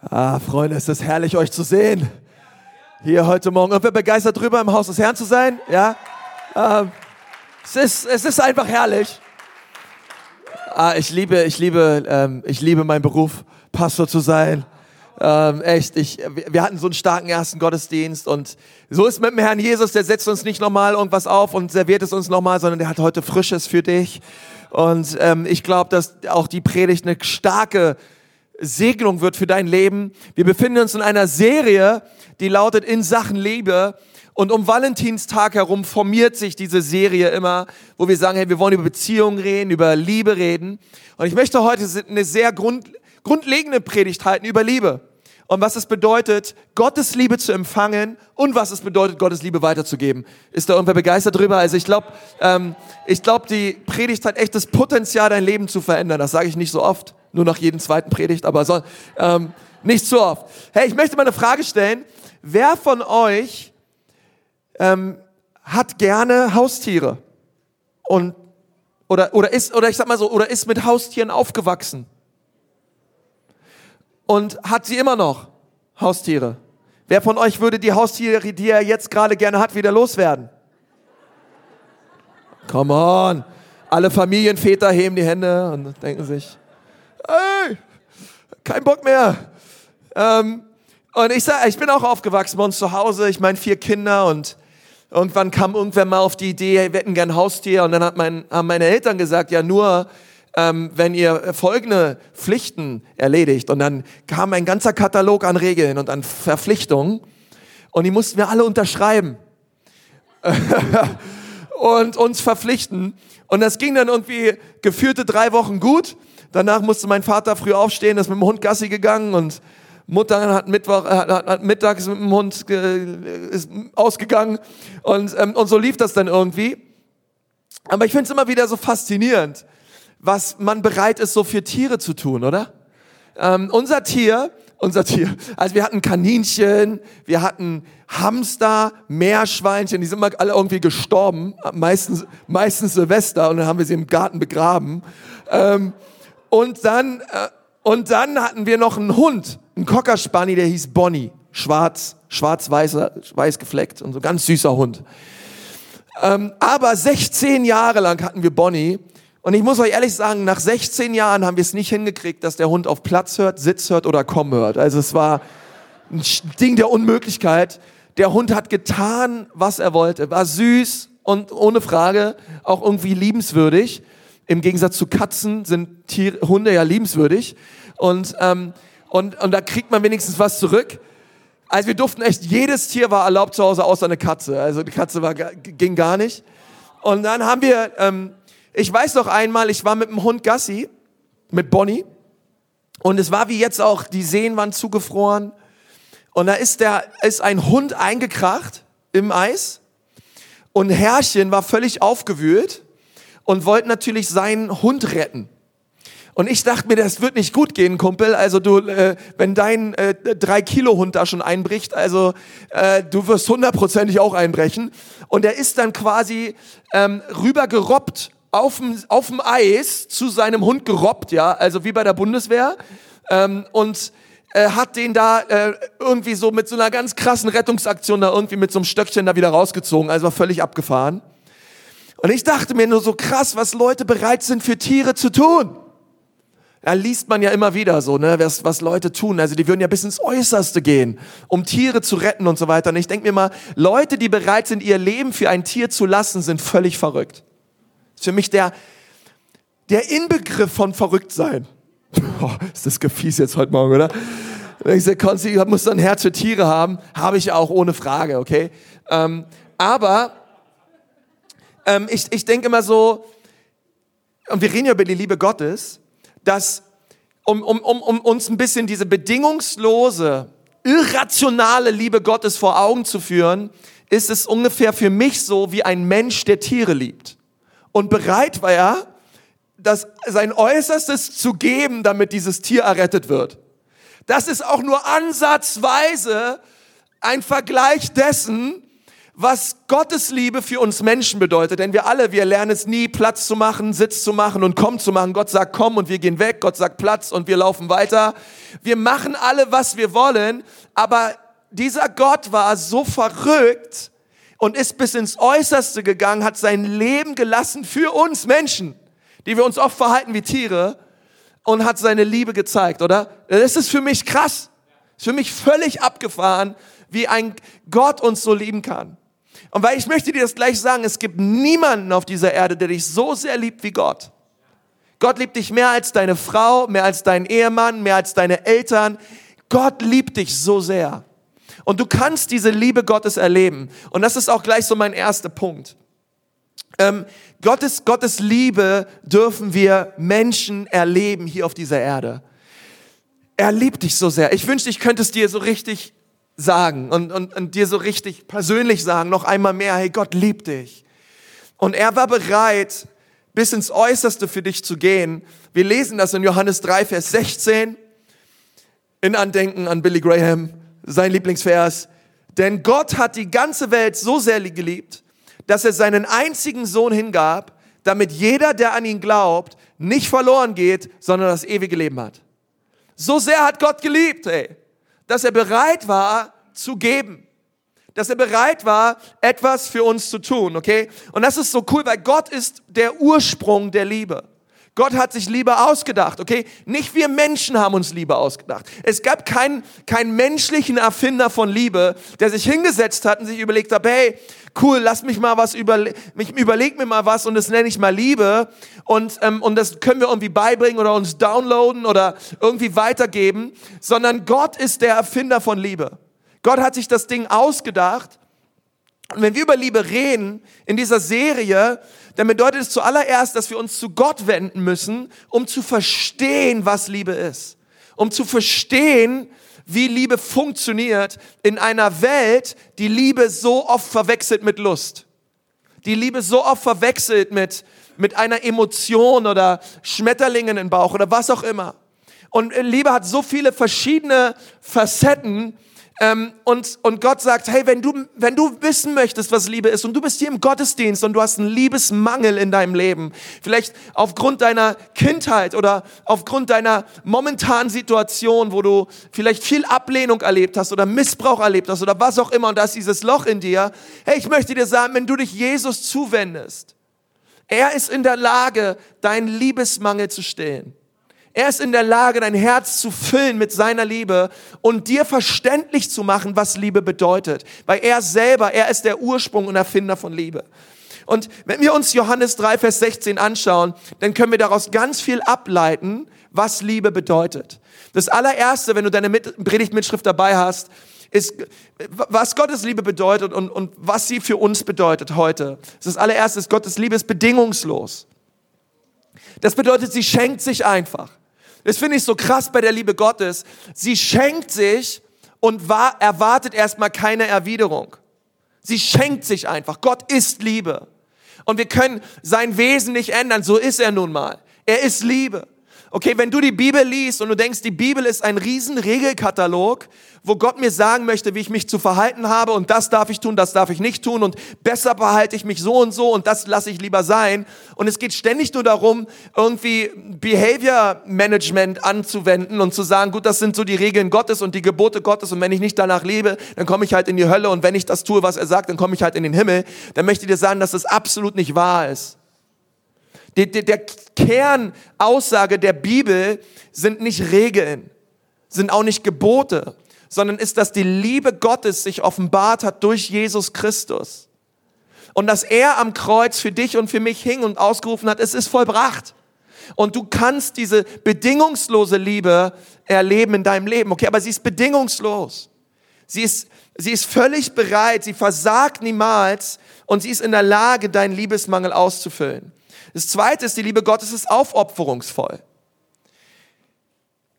Ah, Freunde, es ist herrlich, euch zu sehen. Hier heute Morgen. Und wir begeistert drüber, im Haus des Herrn zu sein. Ja, ähm, es, ist, es ist einfach herrlich. Ah, ich liebe, ich liebe, ähm, ich liebe meinen Beruf, Pastor zu sein. Ähm, echt, ich, wir hatten so einen starken ersten Gottesdienst und so ist mit dem Herrn Jesus, der setzt uns nicht nochmal irgendwas auf und serviert es uns nochmal, sondern der hat heute Frisches für dich. Und ähm, ich glaube, dass auch die Predigt eine starke Segnung wird für dein Leben. Wir befinden uns in einer Serie, die lautet In Sachen Liebe. Und um Valentinstag herum formiert sich diese Serie immer, wo wir sagen, hey, wir wollen über Beziehungen reden, über Liebe reden. Und ich möchte heute eine sehr grund, grundlegende Predigt halten über Liebe. Und was es bedeutet, Gottes Liebe zu empfangen und was es bedeutet, Gottes Liebe weiterzugeben. Ist da irgendwer begeistert drüber? Also ich glaube, ähm, ich glaube, die Predigt hat echt das Potenzial, dein Leben zu verändern. Das sage ich nicht so oft nur nach jedem zweiten Predigt, aber so, ähm, nicht zu oft. Hey, ich möchte mal eine Frage stellen. Wer von euch ähm, hat gerne Haustiere? Und, oder, oder ist, oder ich sag mal so, oder ist mit Haustieren aufgewachsen? Und hat sie immer noch Haustiere? Wer von euch würde die Haustiere, die er jetzt gerade gerne hat, wieder loswerden? Come on. Alle Familienväter heben die Hände und denken sich, ey, kein Bock mehr. Ähm, und ich sag, ich bin auch aufgewachsen bei uns zu Hause. Ich meine, vier Kinder und irgendwann kam irgendwann mal auf die Idee, wir hätten gern Haustier. Und dann hat mein, haben meine Eltern gesagt, ja nur, ähm, wenn ihr folgende Pflichten erledigt. Und dann kam ein ganzer Katalog an Regeln und an Verpflichtungen. Und die mussten wir alle unterschreiben. und uns verpflichten. Und das ging dann irgendwie geführte drei Wochen gut. Danach musste mein Vater früh aufstehen, ist mit dem Hund Gassi gegangen und Mutter hat, Mittwoch, hat, hat mittags mit dem Hund ist ausgegangen und, ähm, und so lief das dann irgendwie. Aber ich finde es immer wieder so faszinierend, was man bereit ist, so für Tiere zu tun, oder? Ähm, unser Tier, unser Tier, also wir hatten Kaninchen, wir hatten Hamster, Meerschweinchen, die sind mal alle irgendwie gestorben, meistens, meistens Silvester und dann haben wir sie im Garten begraben. Ähm, und dann, äh, und dann hatten wir noch einen Hund, einen Cocker Spaniel, der hieß Bonnie. Schwarz, schwarz-weiß weiß gefleckt und so ganz süßer Hund. Ähm, aber 16 Jahre lang hatten wir Bonnie. Und ich muss euch ehrlich sagen, nach 16 Jahren haben wir es nicht hingekriegt, dass der Hund auf Platz hört, Sitz hört oder komm hört. Also es war ein Ding der Unmöglichkeit. Der Hund hat getan, was er wollte. War süß und ohne Frage auch irgendwie liebenswürdig. Im Gegensatz zu Katzen sind Tiere, Hunde ja liebenswürdig. Und, ähm, und, und da kriegt man wenigstens was zurück. Also wir durften echt, jedes Tier war erlaubt zu Hause, außer eine Katze. Also die Katze war, ging gar nicht. Und dann haben wir, ähm, ich weiß noch einmal, ich war mit dem Hund Gassi, mit Bonnie. Und es war wie jetzt auch, die Seen waren zugefroren. Und da ist der, ist ein Hund eingekracht im Eis. Und Herrchen war völlig aufgewühlt und wollte natürlich seinen Hund retten. Und ich dachte mir, das wird nicht gut gehen, Kumpel. Also du, äh, wenn dein äh, drei Kilo Hund da schon einbricht, also äh, du wirst hundertprozentig auch einbrechen. Und er ist dann quasi ähm, rüber gerobbt auf dem Eis zu seinem Hund gerobbt, ja, also wie bei der Bundeswehr. Ähm, und äh, hat den da äh, irgendwie so mit so einer ganz krassen Rettungsaktion da irgendwie mit so einem Stöckchen da wieder rausgezogen. Also war völlig abgefahren. Und ich dachte mir nur so krass, was Leute bereit sind für Tiere zu tun. Da liest man ja immer wieder so, ne, was, was Leute tun. Also die würden ja bis ins Äußerste gehen, um Tiere zu retten und so weiter. Und ich denke mir mal, Leute, die bereit sind, ihr Leben für ein Tier zu lassen, sind völlig verrückt. Das ist für mich der, der Inbegriff von verrückt sein. Oh, ist das gefies jetzt heute Morgen, oder? Ich sage, Konzi, muss ein Herz für Tiere haben. Habe ich auch ohne Frage, okay? Ähm, aber ähm, ich, ich denke immer so, und wir reden ja über die Liebe Gottes, dass um, um, um, um uns ein bisschen diese bedingungslose, irrationale Liebe Gottes vor Augen zu führen, ist es ungefähr für mich so wie ein Mensch, der Tiere liebt. Und bereit war er, das, sein Äußerstes zu geben, damit dieses Tier errettet wird. Das ist auch nur ansatzweise ein Vergleich dessen, was Gottes Liebe für uns Menschen bedeutet. Denn wir alle, wir lernen es nie, Platz zu machen, Sitz zu machen und komm zu machen. Gott sagt komm und wir gehen weg. Gott sagt Platz und wir laufen weiter. Wir machen alle, was wir wollen. Aber dieser Gott war so verrückt und ist bis ins Äußerste gegangen, hat sein Leben gelassen für uns Menschen, die wir uns oft verhalten wie Tiere und hat seine Liebe gezeigt, oder? Das ist für mich krass. Das ist für mich völlig abgefahren, wie ein Gott uns so lieben kann. Und weil ich möchte dir das gleich sagen, es gibt niemanden auf dieser Erde, der dich so sehr liebt wie Gott. Gott liebt dich mehr als deine Frau, mehr als dein Ehemann, mehr als deine Eltern. Gott liebt dich so sehr. Und du kannst diese Liebe Gottes erleben. Und das ist auch gleich so mein erster Punkt. Ähm, Gottes, Gottes Liebe dürfen wir Menschen erleben hier auf dieser Erde. Er liebt dich so sehr. Ich wünschte, ich könnte es dir so richtig sagen und, und, und dir so richtig persönlich sagen, noch einmal mehr, hey, Gott liebt dich. Und er war bereit, bis ins Äußerste für dich zu gehen. Wir lesen das in Johannes 3, Vers 16, in Andenken an Billy Graham, sein Lieblingsvers. Denn Gott hat die ganze Welt so sehr geliebt, dass er seinen einzigen Sohn hingab, damit jeder, der an ihn glaubt, nicht verloren geht, sondern das ewige Leben hat. So sehr hat Gott geliebt, ey dass er bereit war zu geben. Dass er bereit war, etwas für uns zu tun, okay? Und das ist so cool, weil Gott ist der Ursprung der Liebe. Gott hat sich Liebe ausgedacht, okay? Nicht wir Menschen haben uns Liebe ausgedacht. Es gab keinen, keinen menschlichen Erfinder von Liebe, der sich hingesetzt hat und sich überlegt hat, hey, cool, lass mich mal was überle mich überleg mir mal was und das nenne ich mal Liebe und ähm, und das können wir irgendwie beibringen oder uns downloaden oder irgendwie weitergeben, sondern Gott ist der Erfinder von Liebe. Gott hat sich das Ding ausgedacht. Und wenn wir über Liebe reden in dieser Serie, dann bedeutet es zuallererst, dass wir uns zu Gott wenden müssen, um zu verstehen, was Liebe ist. Um zu verstehen, wie Liebe funktioniert in einer Welt, die Liebe so oft verwechselt mit Lust. Die Liebe so oft verwechselt mit, mit einer Emotion oder Schmetterlingen im Bauch oder was auch immer. Und Liebe hat so viele verschiedene Facetten, ähm, und, und Gott sagt, hey, wenn du, wenn du wissen möchtest, was Liebe ist und du bist hier im Gottesdienst und du hast einen Liebesmangel in deinem Leben, vielleicht aufgrund deiner Kindheit oder aufgrund deiner momentanen Situation, wo du vielleicht viel Ablehnung erlebt hast oder Missbrauch erlebt hast oder was auch immer und da ist dieses Loch in dir, hey, ich möchte dir sagen, wenn du dich Jesus zuwendest, er ist in der Lage, deinen Liebesmangel zu stillen. Er ist in der Lage, dein Herz zu füllen mit seiner Liebe und dir verständlich zu machen, was Liebe bedeutet. Weil er selber, er ist der Ursprung und Erfinder von Liebe. Und wenn wir uns Johannes 3, Vers 16 anschauen, dann können wir daraus ganz viel ableiten, was Liebe bedeutet. Das allererste, wenn du deine Predigtmitschrift dabei hast, ist, was Gottes Liebe bedeutet und, und was sie für uns bedeutet heute. Das allererste ist, Gottes Liebe ist bedingungslos. Das bedeutet, sie schenkt sich einfach. Das finde ich so krass bei der Liebe Gottes. Sie schenkt sich und war, erwartet erstmal keine Erwiderung. Sie schenkt sich einfach. Gott ist Liebe. Und wir können sein Wesen nicht ändern. So ist er nun mal. Er ist Liebe. Okay, wenn du die Bibel liest und du denkst, die Bibel ist ein riesen Regelkatalog, wo Gott mir sagen möchte, wie ich mich zu verhalten habe und das darf ich tun, das darf ich nicht tun und besser behalte ich mich so und so und das lasse ich lieber sein. Und es geht ständig nur darum, irgendwie Behavior Management anzuwenden und zu sagen, gut, das sind so die Regeln Gottes und die Gebote Gottes und wenn ich nicht danach lebe, dann komme ich halt in die Hölle und wenn ich das tue, was er sagt, dann komme ich halt in den Himmel. Dann möchte ich dir sagen, dass das absolut nicht wahr ist. Der, der, der Kernaussage der Bibel sind nicht Regeln, sind auch nicht Gebote, sondern ist, dass die Liebe Gottes sich offenbart hat durch Jesus Christus. Und dass er am Kreuz für dich und für mich hing und ausgerufen hat, es ist vollbracht. Und du kannst diese bedingungslose Liebe erleben in deinem Leben. Okay, aber sie ist bedingungslos. Sie ist, sie ist völlig bereit, sie versagt niemals und sie ist in der Lage, deinen Liebesmangel auszufüllen. Das zweite ist, die Liebe Gottes ist aufopferungsvoll.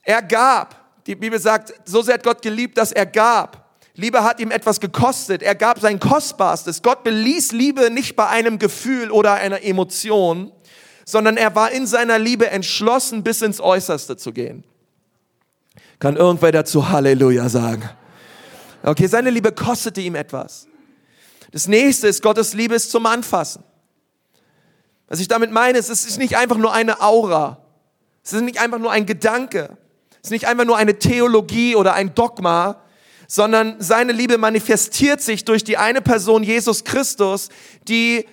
Er gab. Die Bibel sagt, so sehr hat Gott geliebt, dass er gab. Liebe hat ihm etwas gekostet. Er gab sein Kostbarstes. Gott beließ Liebe nicht bei einem Gefühl oder einer Emotion, sondern er war in seiner Liebe entschlossen, bis ins Äußerste zu gehen. Kann irgendwer dazu Halleluja sagen? Okay, seine Liebe kostete ihm etwas. Das nächste ist, Gottes Liebe ist zum Anfassen. Was ich damit meine, ist, es ist nicht einfach nur eine Aura. Es ist nicht einfach nur ein Gedanke. Es ist nicht einfach nur eine Theologie oder ein Dogma, sondern seine Liebe manifestiert sich durch die eine Person, Jesus Christus, die,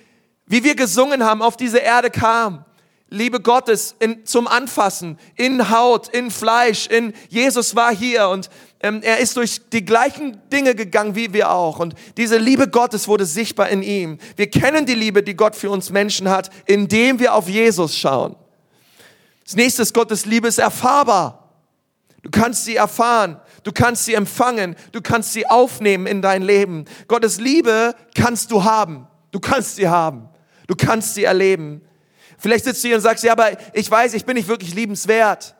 wie wir gesungen haben, auf diese Erde kam. Liebe Gottes in, zum Anfassen, in Haut, in Fleisch, in Jesus war hier und ähm, er ist durch die gleichen Dinge gegangen wie wir auch. Und diese Liebe Gottes wurde sichtbar in ihm. Wir kennen die Liebe, die Gott für uns Menschen hat, indem wir auf Jesus schauen. Das nächste ist, Gottes Liebe ist erfahrbar. Du kannst sie erfahren, du kannst sie empfangen, du kannst sie aufnehmen in dein Leben. Gottes Liebe kannst du haben. Du kannst sie haben. Du kannst sie erleben. Vielleicht sitzt du hier und sagst, ja, aber ich weiß, ich bin nicht wirklich liebenswert.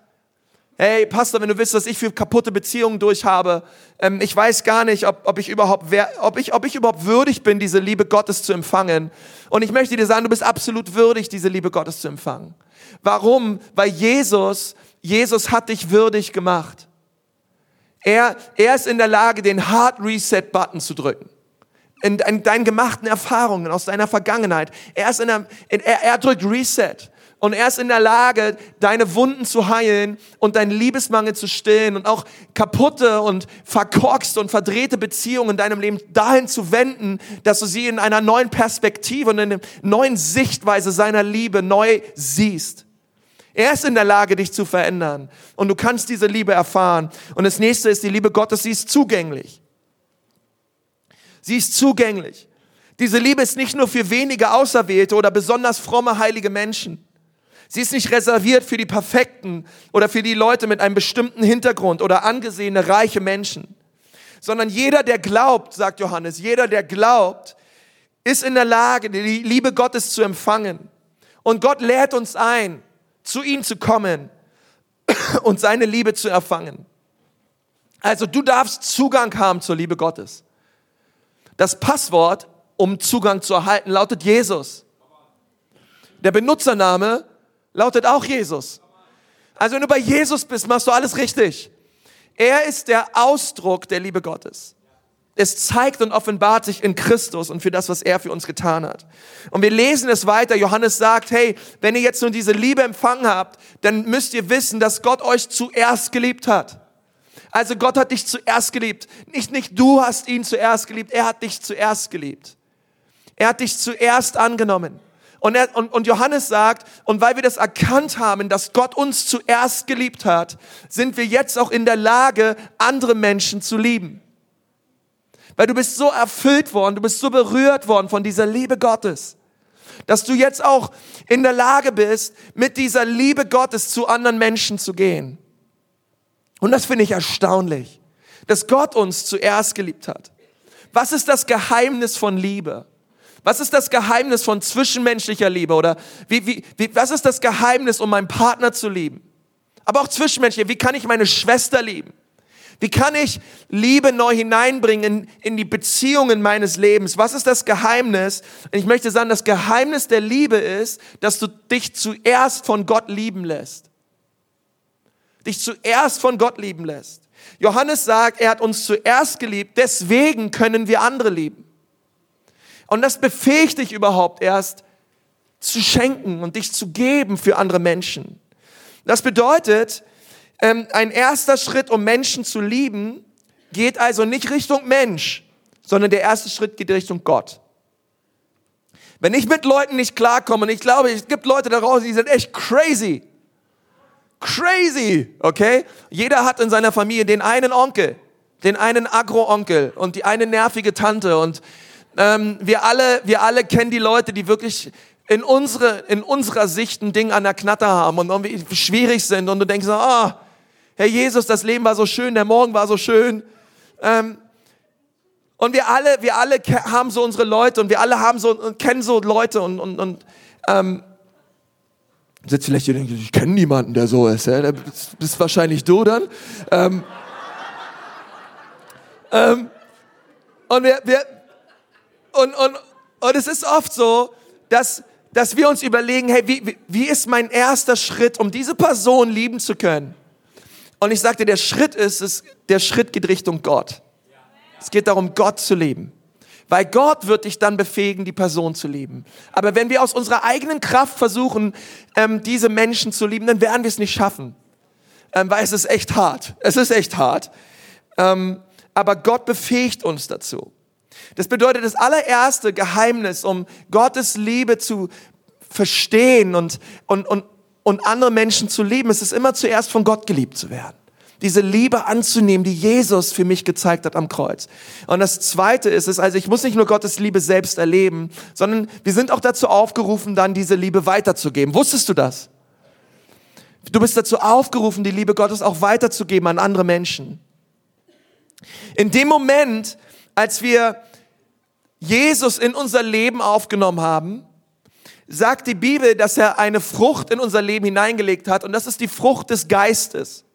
Hey, Pastor, wenn du willst, was ich für kaputte Beziehungen durchhabe, ähm, ich weiß gar nicht, ob, ob, ich überhaupt wer, ob, ich, ob ich überhaupt würdig bin, diese Liebe Gottes zu empfangen. Und ich möchte dir sagen, du bist absolut würdig, diese Liebe Gottes zu empfangen. Warum? Weil Jesus, Jesus hat dich würdig gemacht. Er, er ist in der Lage, den Hard Reset Button zu drücken. In, in deinen gemachten Erfahrungen aus deiner Vergangenheit. Er ist in der, er, er drückt Reset. Und er ist in der Lage, deine Wunden zu heilen und deinen Liebesmangel zu stillen und auch kaputte und verkorkste und verdrehte Beziehungen in deinem Leben dahin zu wenden, dass du sie in einer neuen Perspektive und in einer neuen Sichtweise seiner Liebe neu siehst. Er ist in der Lage, dich zu verändern. Und du kannst diese Liebe erfahren. Und das nächste ist die Liebe Gottes, sie ist zugänglich. Sie ist zugänglich. Diese Liebe ist nicht nur für wenige Auserwählte oder besonders fromme, heilige Menschen. Sie ist nicht reserviert für die Perfekten oder für die Leute mit einem bestimmten Hintergrund oder angesehene, reiche Menschen, sondern jeder, der glaubt, sagt Johannes, jeder, der glaubt, ist in der Lage, die Liebe Gottes zu empfangen. Und Gott lädt uns ein, zu ihm zu kommen und seine Liebe zu erfangen. Also du darfst Zugang haben zur Liebe Gottes. Das Passwort, um Zugang zu erhalten, lautet Jesus. Der Benutzername lautet auch Jesus. Also wenn du bei Jesus bist, machst du alles richtig. Er ist der Ausdruck der Liebe Gottes. Es zeigt und offenbart sich in Christus und für das, was er für uns getan hat. Und wir lesen es weiter. Johannes sagt, hey, wenn ihr jetzt nun diese Liebe empfangen habt, dann müsst ihr wissen, dass Gott euch zuerst geliebt hat. Also Gott hat dich zuerst geliebt. Nicht, nicht du hast ihn zuerst geliebt, er hat dich zuerst geliebt. Er hat dich zuerst angenommen. Und, er, und, und Johannes sagt, und weil wir das erkannt haben, dass Gott uns zuerst geliebt hat, sind wir jetzt auch in der Lage, andere Menschen zu lieben. Weil du bist so erfüllt worden, du bist so berührt worden von dieser Liebe Gottes, dass du jetzt auch in der Lage bist, mit dieser Liebe Gottes zu anderen Menschen zu gehen. Und das finde ich erstaunlich, dass Gott uns zuerst geliebt hat. Was ist das Geheimnis von Liebe? Was ist das Geheimnis von zwischenmenschlicher Liebe? Oder wie, wie, wie, was ist das Geheimnis, um meinen Partner zu lieben? Aber auch zwischenmenschlich. Wie kann ich meine Schwester lieben? Wie kann ich Liebe neu hineinbringen in, in die Beziehungen meines Lebens? Was ist das Geheimnis? Und ich möchte sagen, das Geheimnis der Liebe ist, dass du dich zuerst von Gott lieben lässt. Dich zuerst von Gott lieben lässt. Johannes sagt, er hat uns zuerst geliebt, deswegen können wir andere lieben. Und das befähigt dich überhaupt erst zu schenken und dich zu geben für andere Menschen. Das bedeutet, ähm, ein erster Schritt, um Menschen zu lieben, geht also nicht Richtung Mensch, sondern der erste Schritt geht Richtung Gott. Wenn ich mit Leuten nicht klarkomme, und ich glaube, es gibt Leute da draußen, die sind echt crazy. Crazy, okay? Jeder hat in seiner Familie den einen Onkel, den einen Agro-Onkel und die eine nervige Tante und ähm, wir, alle, wir alle kennen die Leute, die wirklich in, unsere, in unserer Sicht ein Ding an der Knatter haben und irgendwie schwierig sind und du denkst, ah, oh, Herr Jesus, das Leben war so schön, der Morgen war so schön. Ähm, und wir alle, wir alle haben so unsere Leute und wir alle haben so und kennen so Leute und, und, und ähm, sitzt vielleicht hier und denkt, ich kenne niemanden, der so ist. Ja? Das bist wahrscheinlich du dann. Ähm, ähm, und wir, wir, und, und, und es ist oft so, dass, dass wir uns überlegen, hey, wie, wie ist mein erster Schritt, um diese Person lieben zu können? Und ich sagte, der Schritt ist, ist, der Schritt geht Richtung Gott. Es geht darum, Gott zu lieben. Weil Gott wird dich dann befähigen, die Person zu lieben. Aber wenn wir aus unserer eigenen Kraft versuchen, ähm, diese Menschen zu lieben, dann werden wir es nicht schaffen. Ähm, weil es ist echt hart. Es ist echt hart. Ähm, aber Gott befähigt uns dazu. Das bedeutet, das allererste Geheimnis, um Gottes Liebe zu verstehen und, und, und, und andere Menschen zu lieben, ist es immer zuerst von Gott geliebt zu werden diese Liebe anzunehmen, die Jesus für mich gezeigt hat am Kreuz. Und das Zweite ist es, also ich muss nicht nur Gottes Liebe selbst erleben, sondern wir sind auch dazu aufgerufen, dann diese Liebe weiterzugeben. Wusstest du das? Du bist dazu aufgerufen, die Liebe Gottes auch weiterzugeben an andere Menschen. In dem Moment, als wir Jesus in unser Leben aufgenommen haben, sagt die Bibel, dass er eine Frucht in unser Leben hineingelegt hat und das ist die Frucht des Geistes.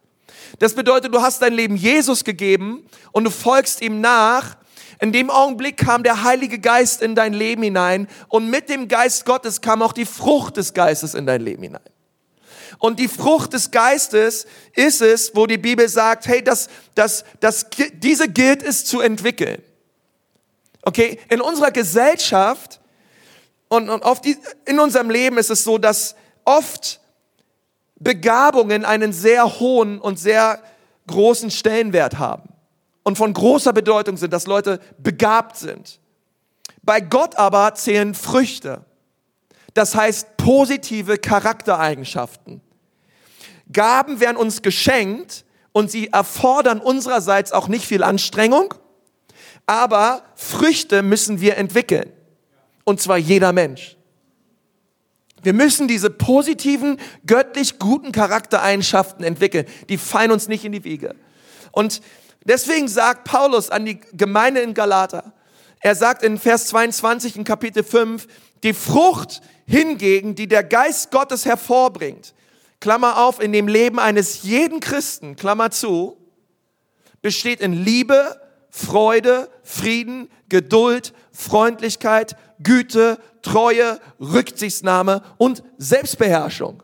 Das bedeutet, du hast dein Leben Jesus gegeben und du folgst ihm nach. In dem Augenblick kam der Heilige Geist in dein Leben hinein und mit dem Geist Gottes kam auch die Frucht des Geistes in dein Leben hinein. Und die Frucht des Geistes ist es, wo die Bibel sagt, hey, das, das, das, diese gilt es zu entwickeln. Okay, in unserer Gesellschaft und, und auf die, in unserem Leben ist es so, dass oft Begabungen einen sehr hohen und sehr großen Stellenwert haben und von großer Bedeutung sind, dass Leute begabt sind. Bei Gott aber zählen Früchte. Das heißt positive Charaktereigenschaften. Gaben werden uns geschenkt und sie erfordern unsererseits auch nicht viel Anstrengung, aber Früchte müssen wir entwickeln. Und zwar jeder Mensch. Wir müssen diese positiven, göttlich guten Charaktereigenschaften entwickeln. Die fallen uns nicht in die Wege. Und deswegen sagt Paulus an die Gemeinde in Galata, er sagt in Vers 22 in Kapitel 5, die Frucht hingegen, die der Geist Gottes hervorbringt, Klammer auf, in dem Leben eines jeden Christen, Klammer zu, besteht in Liebe, Freude, Frieden, Geduld, Freundlichkeit, Güte, Treue, Rücksichtsnahme und Selbstbeherrschung.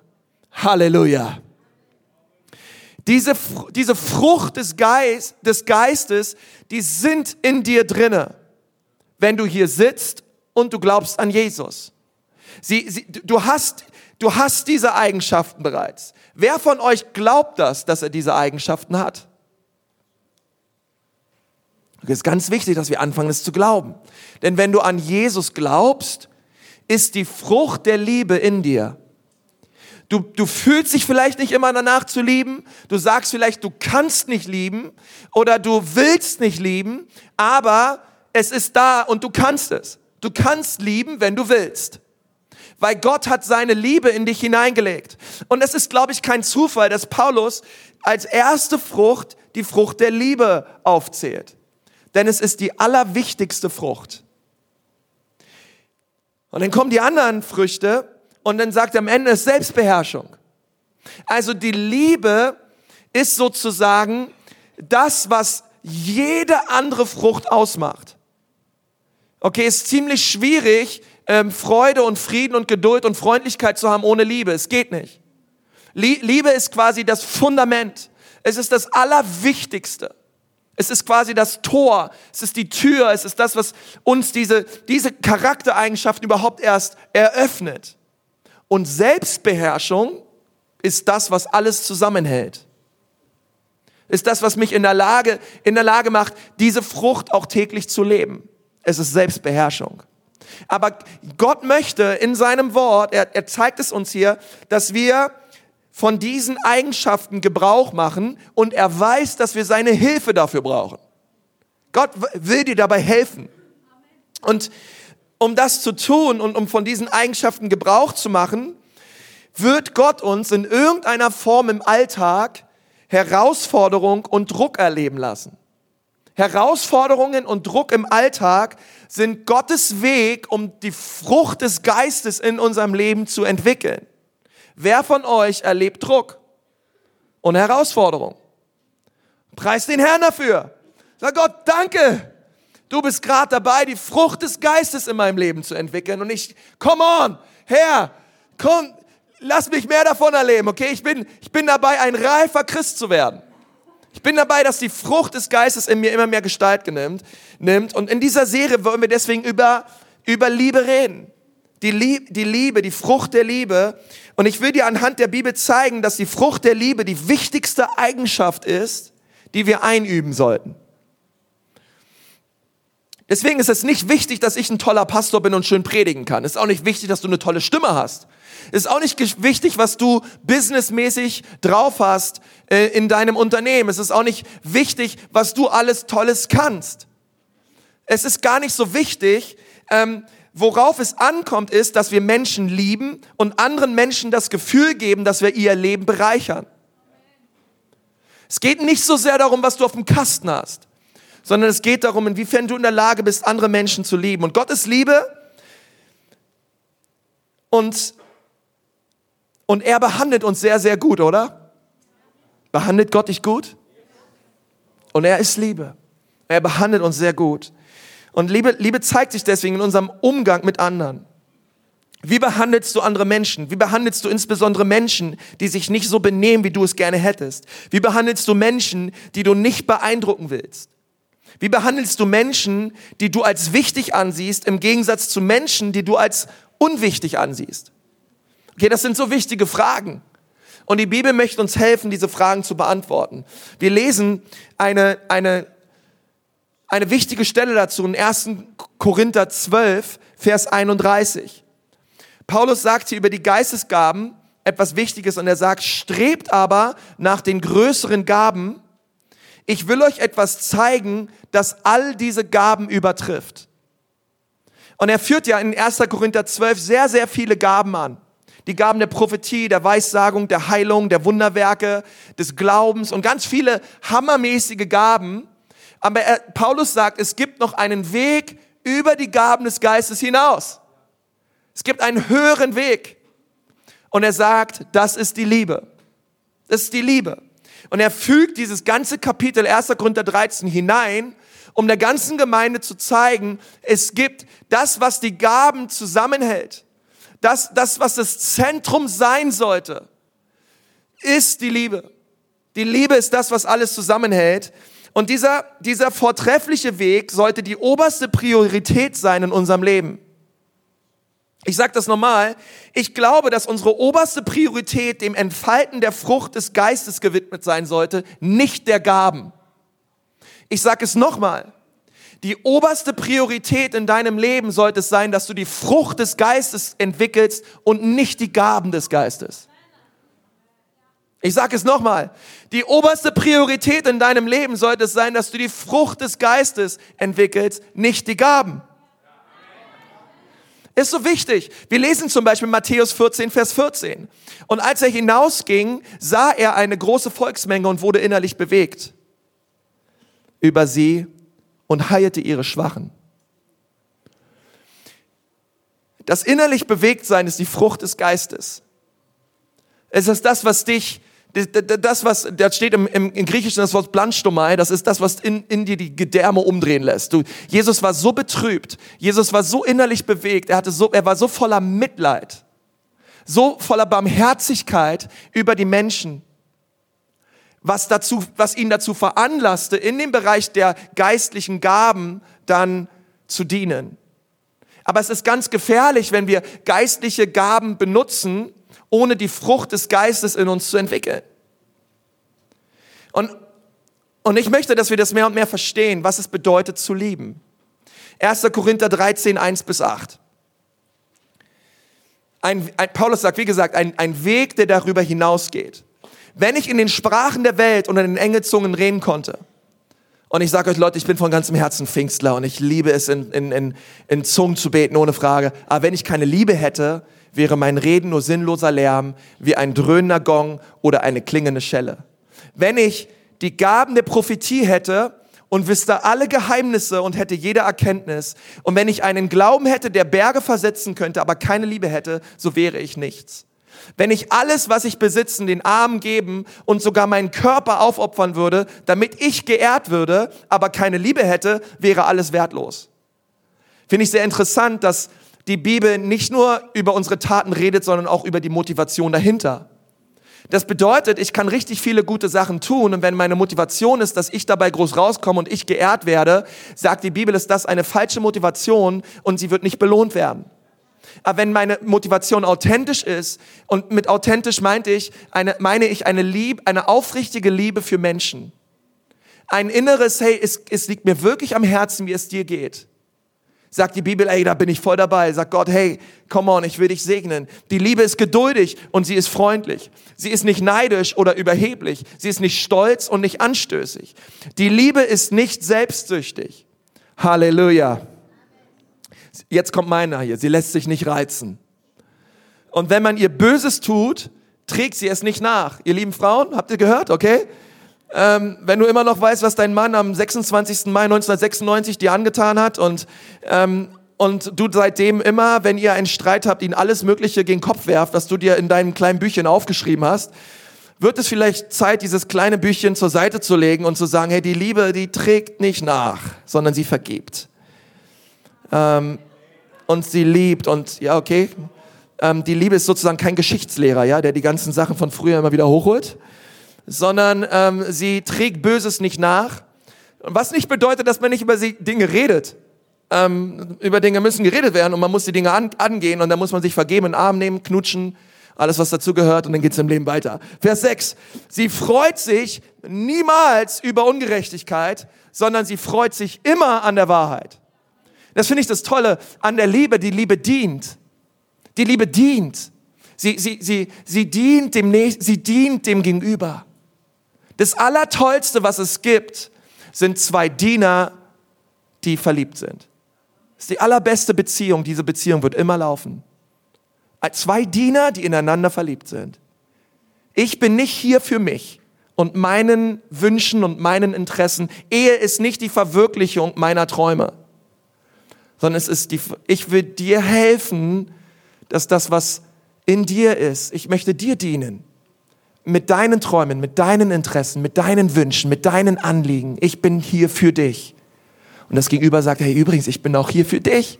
Halleluja. Diese, diese Frucht des, Geist, des Geistes, die sind in dir drinne, wenn du hier sitzt und du glaubst an Jesus. Sie, sie, du, hast, du hast diese Eigenschaften bereits. Wer von euch glaubt das, dass er diese Eigenschaften hat? Es ist ganz wichtig, dass wir anfangen, es zu glauben. Denn wenn du an Jesus glaubst, ist die Frucht der Liebe in dir. Du, du fühlst dich vielleicht nicht immer danach zu lieben. Du sagst vielleicht, du kannst nicht lieben oder du willst nicht lieben, aber es ist da und du kannst es. Du kannst lieben, wenn du willst. Weil Gott hat seine Liebe in dich hineingelegt. Und es ist, glaube ich, kein Zufall, dass Paulus als erste Frucht die Frucht der Liebe aufzählt. Denn es ist die allerwichtigste Frucht. Und dann kommen die anderen Früchte und dann sagt er am Ende ist Selbstbeherrschung. Also die Liebe ist sozusagen das, was jede andere Frucht ausmacht. Okay, ist ziemlich schwierig, ähm, Freude und Frieden und Geduld und Freundlichkeit zu haben ohne Liebe. Es geht nicht. Liebe ist quasi das Fundament. Es ist das Allerwichtigste. Es ist quasi das Tor, es ist die Tür, es ist das, was uns diese, diese Charaktereigenschaften überhaupt erst eröffnet. Und Selbstbeherrschung ist das, was alles zusammenhält. Ist das, was mich in der Lage, in der Lage macht, diese Frucht auch täglich zu leben. Es ist Selbstbeherrschung. Aber Gott möchte in seinem Wort, er, er zeigt es uns hier, dass wir von diesen Eigenschaften Gebrauch machen und er weiß, dass wir seine Hilfe dafür brauchen. Gott will dir dabei helfen. Und um das zu tun und um von diesen Eigenschaften Gebrauch zu machen, wird Gott uns in irgendeiner Form im Alltag Herausforderung und Druck erleben lassen. Herausforderungen und Druck im Alltag sind Gottes Weg, um die Frucht des Geistes in unserem Leben zu entwickeln. Wer von euch erlebt Druck und Herausforderung? Preis den Herrn dafür. Sag Gott, danke. Du bist gerade dabei, die Frucht des Geistes in meinem Leben zu entwickeln. Und ich, come on, Herr, komm, lass mich mehr davon erleben, okay? Ich bin, ich bin dabei, ein reifer Christ zu werden. Ich bin dabei, dass die Frucht des Geistes in mir immer mehr Gestalt nimmt. nimmt. Und in dieser Serie wollen wir deswegen über, über Liebe reden. Die, Lieb, die Liebe, die Frucht der Liebe. Und ich will dir anhand der Bibel zeigen, dass die Frucht der Liebe die wichtigste Eigenschaft ist, die wir einüben sollten. Deswegen ist es nicht wichtig, dass ich ein toller Pastor bin und schön predigen kann. Es ist auch nicht wichtig, dass du eine tolle Stimme hast. Es ist auch nicht wichtig, was du businessmäßig drauf hast äh, in deinem Unternehmen. Es ist auch nicht wichtig, was du alles Tolles kannst. Es ist gar nicht so wichtig. Ähm, worauf es ankommt, ist, dass wir Menschen lieben und anderen Menschen das Gefühl geben, dass wir ihr Leben bereichern. Es geht nicht so sehr darum, was du auf dem Kasten hast sondern es geht darum, inwiefern du in der Lage bist, andere Menschen zu lieben. Und Gott ist Liebe und, und er behandelt uns sehr, sehr gut, oder? Behandelt Gott dich gut? Und er ist Liebe. Er behandelt uns sehr gut. Und Liebe, Liebe zeigt sich deswegen in unserem Umgang mit anderen. Wie behandelst du andere Menschen? Wie behandelst du insbesondere Menschen, die sich nicht so benehmen, wie du es gerne hättest? Wie behandelst du Menschen, die du nicht beeindrucken willst? Wie behandelst du Menschen, die du als wichtig ansiehst, im Gegensatz zu Menschen, die du als unwichtig ansiehst? Okay, das sind so wichtige Fragen. Und die Bibel möchte uns helfen, diese Fragen zu beantworten. Wir lesen eine, eine, eine wichtige Stelle dazu in 1. Korinther 12, Vers 31. Paulus sagt hier über die Geistesgaben etwas Wichtiges und er sagt, strebt aber nach den größeren Gaben, ich will euch etwas zeigen, das all diese Gaben übertrifft. Und er führt ja in 1. Korinther 12 sehr, sehr viele Gaben an. Die Gaben der Prophetie, der Weissagung, der Heilung, der Wunderwerke, des Glaubens und ganz viele hammermäßige Gaben. Aber er, Paulus sagt, es gibt noch einen Weg über die Gaben des Geistes hinaus. Es gibt einen höheren Weg. Und er sagt, das ist die Liebe. Das ist die Liebe. Und er fügt dieses ganze Kapitel 1. Korinther 13 hinein, um der ganzen Gemeinde zu zeigen, es gibt das, was die Gaben zusammenhält. Das, das, was das Zentrum sein sollte, ist die Liebe. Die Liebe ist das, was alles zusammenhält. Und dieser, dieser vortreffliche Weg sollte die oberste Priorität sein in unserem Leben. Ich sage das nochmal, ich glaube, dass unsere oberste Priorität dem Entfalten der Frucht des Geistes gewidmet sein sollte, nicht der Gaben. Ich sage es nochmal, die oberste Priorität in deinem Leben sollte es sein, dass du die Frucht des Geistes entwickelst und nicht die Gaben des Geistes. Ich sage es nochmal, die oberste Priorität in deinem Leben sollte es sein, dass du die Frucht des Geistes entwickelst, nicht die Gaben. Ist so wichtig. Wir lesen zum Beispiel Matthäus 14, Vers 14. Und als er hinausging, sah er eine große Volksmenge und wurde innerlich bewegt über sie und heilte ihre Schwachen. Das innerlich bewegt sein ist die Frucht des Geistes. Es ist das, was dich das, was, da steht im, im, im Griechischen das Wort Blanstomai, das ist das, was in, in dir die Gedärme umdrehen lässt. Du, Jesus war so betrübt, Jesus war so innerlich bewegt, er, hatte so, er war so voller Mitleid, so voller Barmherzigkeit über die Menschen, was, dazu, was ihn dazu veranlasste, in dem Bereich der geistlichen Gaben dann zu dienen. Aber es ist ganz gefährlich, wenn wir geistliche Gaben benutzen, ohne die Frucht des Geistes in uns zu entwickeln. Und, und ich möchte, dass wir das mehr und mehr verstehen, was es bedeutet zu lieben. 1. Korinther 13, 1 bis 8. Ein, ein, Paulus sagt, wie gesagt, ein, ein Weg, der darüber hinausgeht. Wenn ich in den Sprachen der Welt und in den Engelzungen reden konnte, und ich sage euch Leute, ich bin von ganzem Herzen Pfingstler und ich liebe es, in, in, in, in Zungen zu beten, ohne Frage. Aber wenn ich keine Liebe hätte, wäre mein Reden nur sinnloser Lärm, wie ein dröhnender Gong oder eine klingende Schelle. Wenn ich die Gaben der Prophetie hätte und wüsste alle Geheimnisse und hätte jede Erkenntnis, und wenn ich einen Glauben hätte, der Berge versetzen könnte, aber keine Liebe hätte, so wäre ich nichts. Wenn ich alles, was ich besitze, den Armen geben und sogar meinen Körper aufopfern würde, damit ich geehrt würde, aber keine Liebe hätte, wäre alles wertlos. Finde ich sehr interessant, dass die Bibel nicht nur über unsere Taten redet, sondern auch über die Motivation dahinter. Das bedeutet, ich kann richtig viele gute Sachen tun und wenn meine Motivation ist, dass ich dabei groß rauskomme und ich geehrt werde, sagt die Bibel, ist das eine falsche Motivation und sie wird nicht belohnt werden. Aber wenn meine Motivation authentisch ist und mit authentisch meinte ich eine, meine ich eine Liebe, eine aufrichtige Liebe für Menschen, ein inneres, hey, es, es liegt mir wirklich am Herzen, wie es dir geht Sagt die Bibel, ey, da bin ich voll dabei. Sagt Gott, hey, come on, ich will dich segnen. Die Liebe ist geduldig und sie ist freundlich. Sie ist nicht neidisch oder überheblich. Sie ist nicht stolz und nicht anstößig. Die Liebe ist nicht selbstsüchtig. Halleluja. Jetzt kommt meiner hier. Sie lässt sich nicht reizen. Und wenn man ihr Böses tut, trägt sie es nicht nach. Ihr lieben Frauen, habt ihr gehört, okay? Ähm, wenn du immer noch weißt, was dein Mann am 26. Mai 1996 dir angetan hat und, ähm, und du seitdem immer, wenn ihr einen Streit habt, ihn alles Mögliche gegen den Kopf werft, was du dir in deinem kleinen Büchchen aufgeschrieben hast, wird es vielleicht Zeit, dieses kleine Büchchen zur Seite zu legen und zu sagen, hey, die Liebe, die trägt nicht nach, sondern sie vergibt. Ähm, und sie liebt und, ja, okay, ähm, die Liebe ist sozusagen kein Geschichtslehrer, ja, der die ganzen Sachen von früher immer wieder hochholt, sondern ähm, sie trägt Böses nicht nach. Was nicht bedeutet, dass man nicht über sie Dinge redet. Ähm, über Dinge müssen geredet werden und man muss die Dinge an, angehen und dann muss man sich vergeben, in den Arm nehmen, knutschen, alles was dazu gehört und dann geht's im Leben weiter. Vers 6. Sie freut sich niemals über Ungerechtigkeit, sondern sie freut sich immer an der Wahrheit. Das finde ich das Tolle an der Liebe. Die Liebe dient. Die Liebe dient. Sie, sie, sie, sie, dient, dem, sie dient dem Gegenüber. Das Allertollste, was es gibt, sind zwei Diener, die verliebt sind. Das ist die allerbeste Beziehung. Diese Beziehung wird immer laufen. Zwei Diener, die ineinander verliebt sind. Ich bin nicht hier für mich und meinen Wünschen und meinen Interessen. Ehe ist nicht die Verwirklichung meiner Träume, sondern es ist die, ich will dir helfen, dass das, was in dir ist, ich möchte dir dienen mit deinen Träumen, mit deinen Interessen, mit deinen Wünschen, mit deinen Anliegen. Ich bin hier für dich. Und das Gegenüber sagt, hey, übrigens, ich bin auch hier für dich.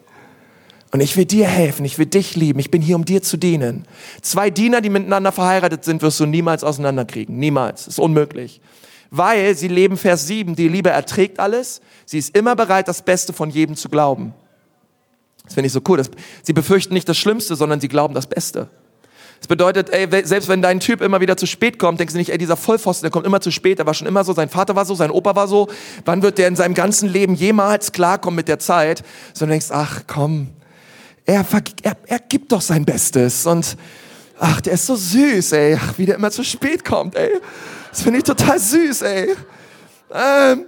Und ich will dir helfen, ich will dich lieben, ich bin hier, um dir zu dienen. Zwei Diener, die miteinander verheiratet sind, wirst du niemals auseinanderkriegen. Niemals. Ist unmöglich. Weil sie leben Vers 7, die Liebe erträgt alles, sie ist immer bereit, das Beste von jedem zu glauben. Das finde ich so cool. sie befürchten nicht das Schlimmste, sondern sie glauben das Beste. Das bedeutet, ey, selbst wenn dein Typ immer wieder zu spät kommt, denkst du nicht, ey, dieser Vollpfosten, der kommt immer zu spät, der war schon immer so, sein Vater war so, sein Opa war so. Wann wird der in seinem ganzen Leben jemals klarkommen mit der Zeit? Sondern denkst, ach komm, er, er, er gibt doch sein Bestes und ach, der ist so süß, ey, ach, wie der immer zu spät kommt, ey. Das finde ich total süß, ey. Ähm,